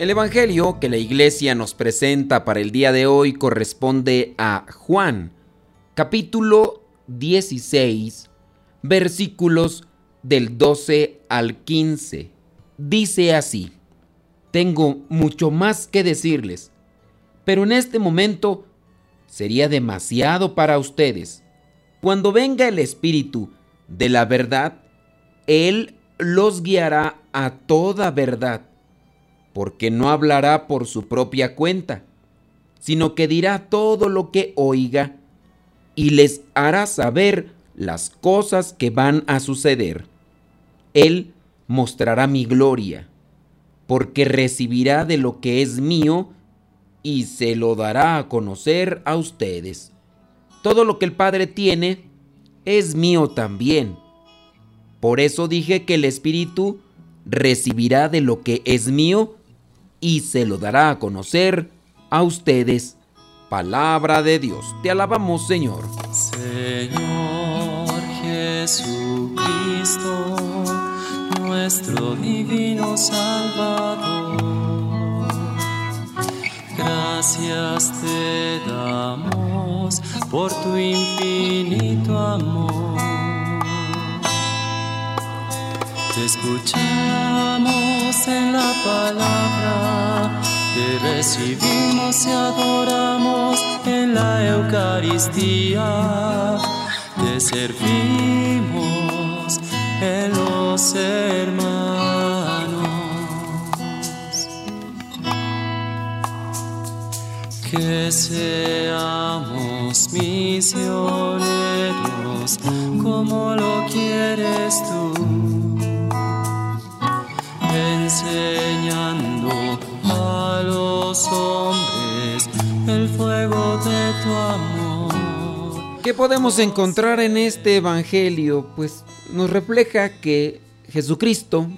El Evangelio que la iglesia nos presenta para el día de hoy corresponde a Juan, capítulo 16, versículos del 12 al 15. Dice así, tengo mucho más que decirles, pero en este momento sería demasiado para ustedes. Cuando venga el Espíritu de la verdad, Él los guiará a toda verdad porque no hablará por su propia cuenta, sino que dirá todo lo que oiga y les hará saber las cosas que van a suceder. Él mostrará mi gloria, porque recibirá de lo que es mío y se lo dará a conocer a ustedes. Todo lo que el Padre tiene es mío también. Por eso dije que el Espíritu recibirá de lo que es mío y se lo dará a conocer a ustedes. Palabra de Dios. Te alabamos, Señor. Señor Jesucristo, nuestro divino Salvador. Gracias te damos por tu infinito amor. Te escuchamos en la palabra, te recibimos y adoramos en la Eucaristía, te servimos en los hermanos. Que seamos misioneros como lo quieres tú enseñando a los hombres el fuego de tu amor. ¿Qué podemos encontrar en este Evangelio? Pues nos refleja que Jesucristo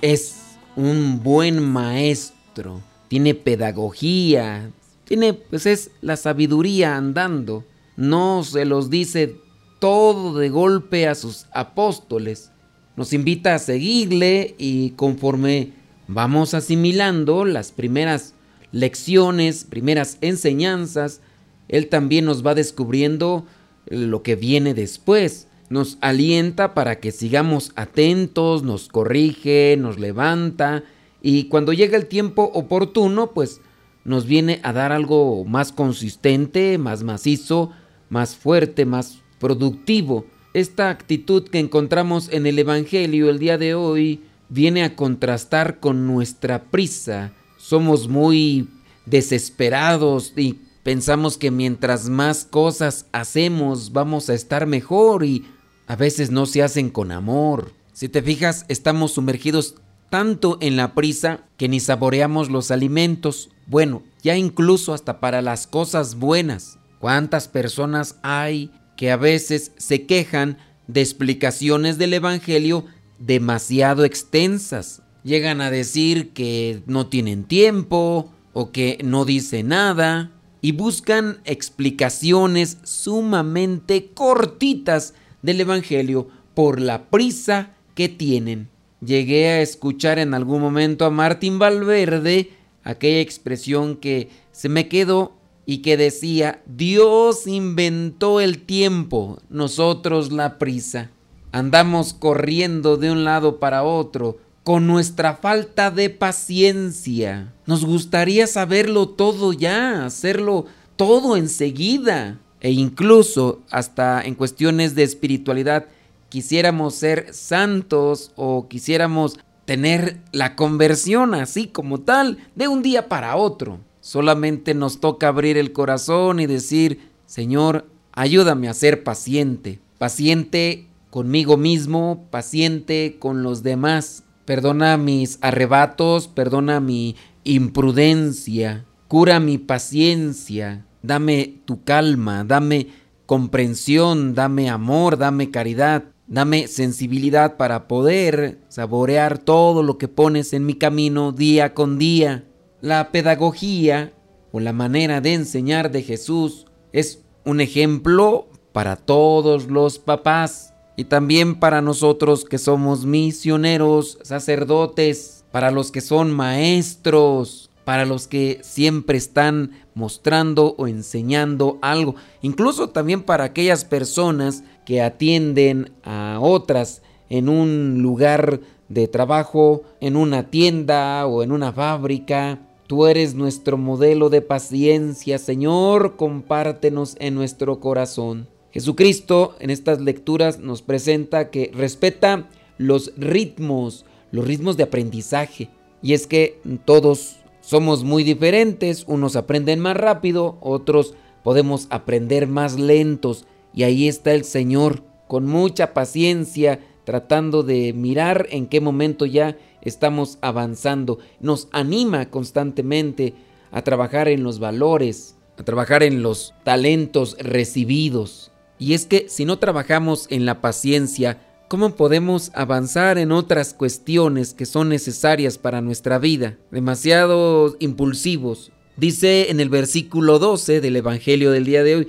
es un buen maestro, tiene pedagogía, tiene, pues es la sabiduría andando. No se los dice todo de golpe a sus apóstoles. Nos invita a seguirle y conforme vamos asimilando las primeras lecciones, primeras enseñanzas, Él también nos va descubriendo lo que viene después. Nos alienta para que sigamos atentos, nos corrige, nos levanta y cuando llega el tiempo oportuno, pues nos viene a dar algo más consistente, más macizo, más fuerte, más productivo. Esta actitud que encontramos en el Evangelio el día de hoy viene a contrastar con nuestra prisa. Somos muy desesperados y pensamos que mientras más cosas hacemos vamos a estar mejor y a veces no se hacen con amor. Si te fijas, estamos sumergidos tanto en la prisa que ni saboreamos los alimentos. Bueno, ya incluso hasta para las cosas buenas. ¿Cuántas personas hay que a veces se quejan de explicaciones del Evangelio demasiado extensas. Llegan a decir que no tienen tiempo o que no dice nada y buscan explicaciones sumamente cortitas del Evangelio por la prisa que tienen. Llegué a escuchar en algún momento a Martín Valverde aquella expresión que se me quedó y que decía, Dios inventó el tiempo, nosotros la prisa. Andamos corriendo de un lado para otro con nuestra falta de paciencia. Nos gustaría saberlo todo ya, hacerlo todo enseguida. E incluso hasta en cuestiones de espiritualidad quisiéramos ser santos o quisiéramos tener la conversión así como tal de un día para otro. Solamente nos toca abrir el corazón y decir, Señor, ayúdame a ser paciente, paciente conmigo mismo, paciente con los demás. Perdona mis arrebatos, perdona mi imprudencia, cura mi paciencia, dame tu calma, dame comprensión, dame amor, dame caridad, dame sensibilidad para poder saborear todo lo que pones en mi camino día con día. La pedagogía o la manera de enseñar de Jesús es un ejemplo para todos los papás y también para nosotros que somos misioneros, sacerdotes, para los que son maestros, para los que siempre están mostrando o enseñando algo, incluso también para aquellas personas que atienden a otras en un lugar de trabajo, en una tienda o en una fábrica. Tú eres nuestro modelo de paciencia, Señor, compártenos en nuestro corazón. Jesucristo en estas lecturas nos presenta que respeta los ritmos, los ritmos de aprendizaje. Y es que todos somos muy diferentes, unos aprenden más rápido, otros podemos aprender más lentos. Y ahí está el Señor, con mucha paciencia, tratando de mirar en qué momento ya estamos avanzando. Nos anima constantemente a trabajar en los valores, a trabajar en los talentos recibidos. Y es que si no trabajamos en la paciencia, ¿cómo podemos avanzar en otras cuestiones que son necesarias para nuestra vida? Demasiado impulsivos. Dice en el versículo 12 del Evangelio del día de hoy,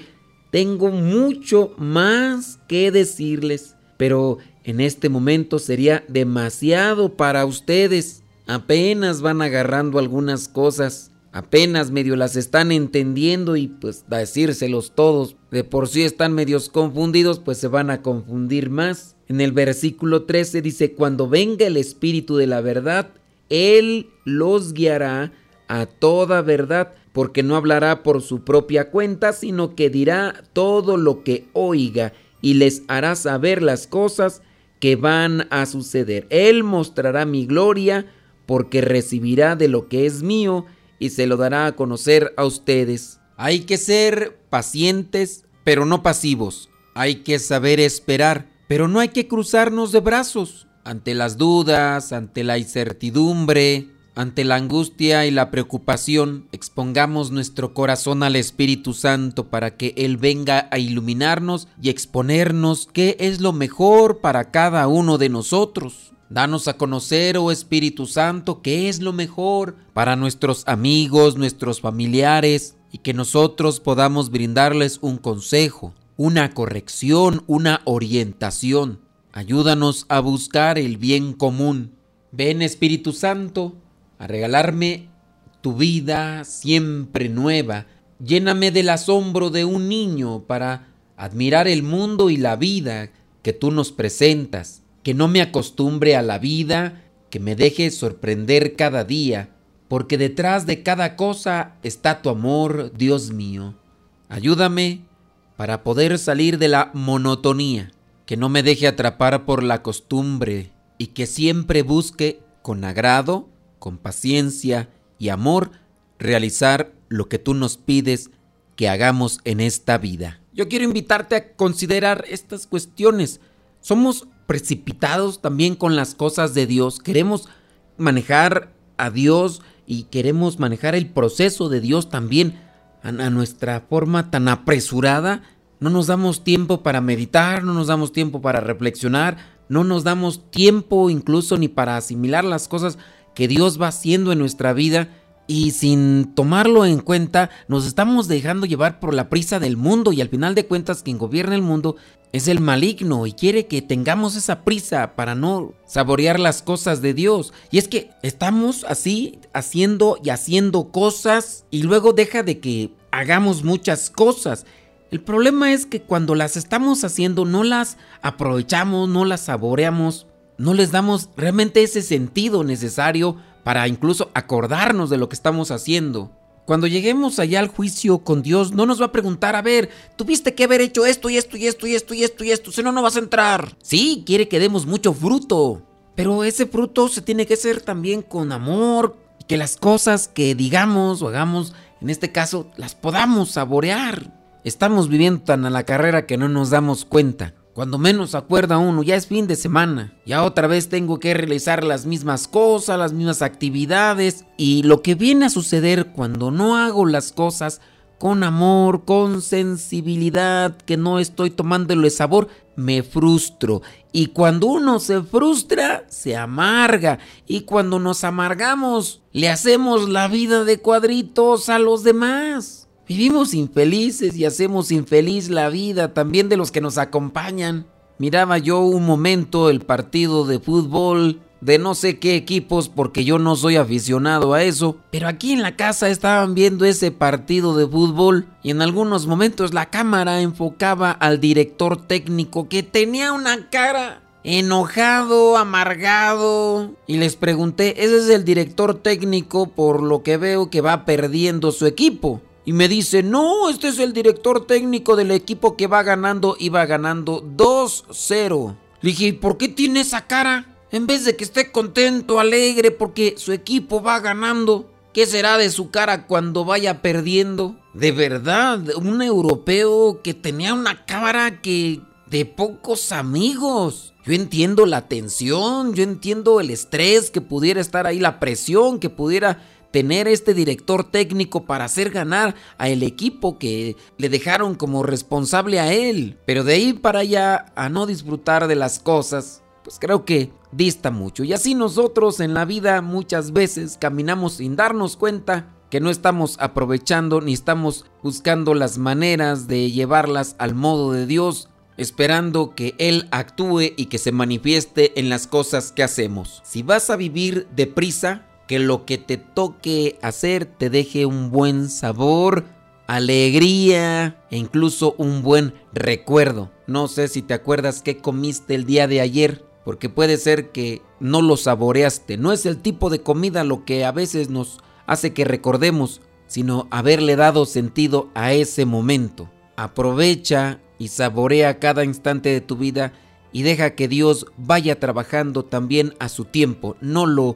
tengo mucho más que decirles, pero en este momento sería demasiado para ustedes. Apenas van agarrando algunas cosas apenas medio las están entendiendo y pues decírselos todos de por sí están medios confundidos, pues se van a confundir más. En el versículo 13 dice, cuando venga el Espíritu de la verdad, Él los guiará a toda verdad, porque no hablará por su propia cuenta, sino que dirá todo lo que oiga y les hará saber las cosas que van a suceder. Él mostrará mi gloria, porque recibirá de lo que es mío, y se lo dará a conocer a ustedes. Hay que ser pacientes, pero no pasivos. Hay que saber esperar, pero no hay que cruzarnos de brazos. Ante las dudas, ante la incertidumbre, ante la angustia y la preocupación, expongamos nuestro corazón al Espíritu Santo para que Él venga a iluminarnos y exponernos qué es lo mejor para cada uno de nosotros. Danos a conocer, oh Espíritu Santo, qué es lo mejor para nuestros amigos, nuestros familiares, y que nosotros podamos brindarles un consejo, una corrección, una orientación. Ayúdanos a buscar el bien común. Ven Espíritu Santo a regalarme tu vida siempre nueva. Lléname del asombro de un niño para admirar el mundo y la vida que tú nos presentas que no me acostumbre a la vida, que me deje sorprender cada día, porque detrás de cada cosa está tu amor, Dios mío. Ayúdame para poder salir de la monotonía, que no me deje atrapar por la costumbre y que siempre busque con agrado, con paciencia y amor realizar lo que tú nos pides que hagamos en esta vida. Yo quiero invitarte a considerar estas cuestiones. Somos precipitados también con las cosas de Dios. Queremos manejar a Dios y queremos manejar el proceso de Dios también a, nuestra forma tan apresurada. No nos damos tiempo para meditar, no nos damos tiempo para reflexionar, no nos damos tiempo incluso ni para asimilar las cosas que Dios va haciendo en nuestra vida y sin tomarlo en cuenta nos estamos dejando llevar por la prisa del mundo y al final de cuentas quien gobierna el mundo es el maligno y quiere que tengamos esa prisa para no saborear las cosas de Dios. Y es que estamos así haciendo y haciendo cosas y luego deja de que hagamos muchas cosas. El problema es que cuando las estamos haciendo no las aprovechamos, no las saboreamos, no les damos realmente ese sentido necesario para incluso acordarnos de lo que estamos haciendo. Cuando lleguemos allá al juicio con Dios, no nos va a preguntar, a ver, tuviste que haber hecho esto y esto y esto y esto y esto y esto, si no, no vas a entrar. Sí, quiere que demos mucho fruto, pero ese fruto se tiene que hacer también con amor, y que las cosas que digamos o hagamos, en este caso, las podamos saborear. Estamos viviendo tan a la carrera que no nos damos cuenta. Cuando menos acuerda uno, ya es fin de semana. Ya otra vez tengo que realizar las mismas cosas, las mismas actividades. Y lo que viene a suceder cuando no hago las cosas con amor, con sensibilidad, que no estoy tomándole sabor, me frustro. Y cuando uno se frustra, se amarga. Y cuando nos amargamos, le hacemos la vida de cuadritos a los demás. Vivimos infelices y hacemos infeliz la vida también de los que nos acompañan. Miraba yo un momento el partido de fútbol de no sé qué equipos porque yo no soy aficionado a eso, pero aquí en la casa estaban viendo ese partido de fútbol y en algunos momentos la cámara enfocaba al director técnico que tenía una cara enojado, amargado y les pregunté, ese es el director técnico por lo que veo que va perdiendo su equipo. Y me dice, no, este es el director técnico del equipo que va ganando y va ganando 2-0. Le dije, ¿por qué tiene esa cara? En vez de que esté contento, alegre, porque su equipo va ganando. ¿Qué será de su cara cuando vaya perdiendo? De verdad, un europeo que tenía una cara que de pocos amigos. Yo entiendo la tensión, yo entiendo el estrés que pudiera estar ahí, la presión que pudiera tener este director técnico para hacer ganar a el equipo que le dejaron como responsable a él. Pero de ahí para allá a no disfrutar de las cosas, pues creo que dista mucho. Y así nosotros en la vida muchas veces caminamos sin darnos cuenta que no estamos aprovechando ni estamos buscando las maneras de llevarlas al modo de Dios, esperando que Él actúe y que se manifieste en las cosas que hacemos. Si vas a vivir deprisa, que lo que te toque hacer te deje un buen sabor, alegría e incluso un buen recuerdo. No sé si te acuerdas qué comiste el día de ayer porque puede ser que no lo saboreaste. No es el tipo de comida lo que a veces nos hace que recordemos, sino haberle dado sentido a ese momento. Aprovecha y saborea cada instante de tu vida y deja que Dios vaya trabajando también a su tiempo. No lo